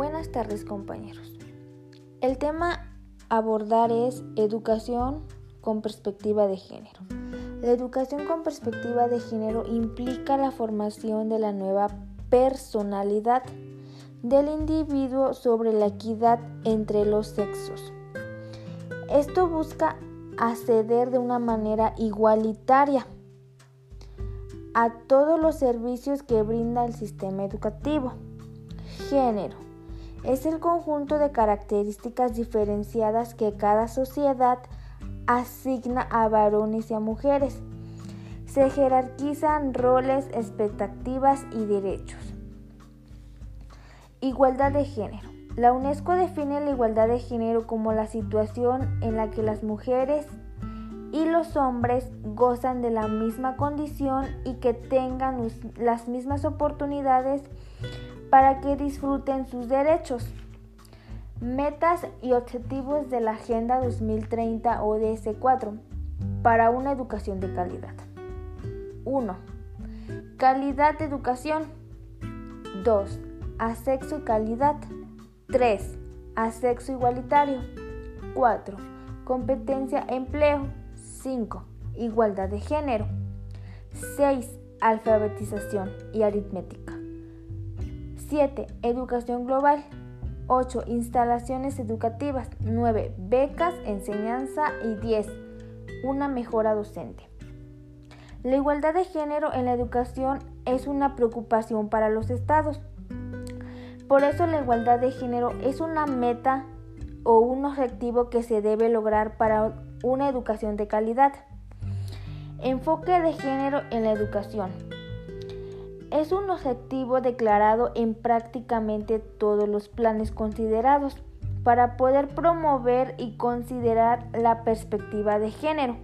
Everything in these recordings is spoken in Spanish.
Buenas tardes compañeros. El tema a abordar es educación con perspectiva de género. La educación con perspectiva de género implica la formación de la nueva personalidad del individuo sobre la equidad entre los sexos. Esto busca acceder de una manera igualitaria a todos los servicios que brinda el sistema educativo. Género es el conjunto de características diferenciadas que cada sociedad asigna a varones y a mujeres. Se jerarquizan roles, expectativas y derechos. Igualdad de género. La UNESCO define la igualdad de género como la situación en la que las mujeres y los hombres gozan de la misma condición y que tengan las mismas oportunidades para que disfruten sus derechos. Metas y objetivos de la Agenda 2030 ODS 4 para una educación de calidad. 1. Calidad de educación. 2. Asexo y calidad. 3. Asexo igualitario. 4. Competencia empleo. 5. Igualdad de género. 6. Alfabetización y aritmética. 7. Educación global. 8. Instalaciones educativas. 9. Becas, enseñanza. Y 10. Una mejora docente. La igualdad de género en la educación es una preocupación para los estados. Por eso la igualdad de género es una meta o un objetivo que se debe lograr para una educación de calidad. Enfoque de género en la educación. Es un objetivo declarado en prácticamente todos los planes considerados para poder promover y considerar la perspectiva de género.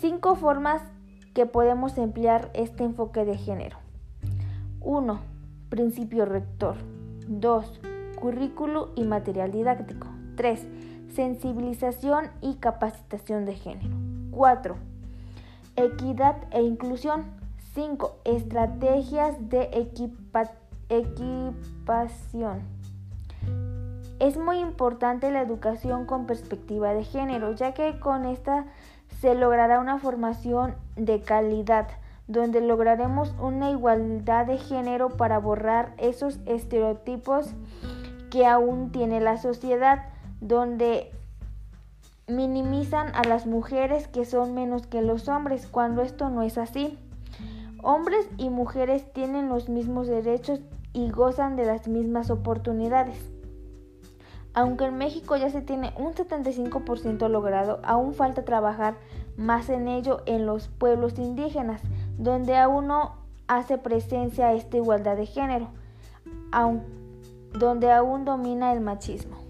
Cinco formas que podemos emplear este enfoque de género. 1. Principio rector. 2. Currículo y material didáctico. 3 sensibilización y capacitación de género. 4. Equidad e inclusión. 5. Estrategias de equipación. Es muy importante la educación con perspectiva de género, ya que con esta se logrará una formación de calidad, donde lograremos una igualdad de género para borrar esos estereotipos que aún tiene la sociedad donde minimizan a las mujeres que son menos que los hombres, cuando esto no es así. Hombres y mujeres tienen los mismos derechos y gozan de las mismas oportunidades. Aunque en México ya se tiene un 75% logrado, aún falta trabajar más en ello en los pueblos indígenas, donde aún no hace presencia esta igualdad de género, donde aún domina el machismo.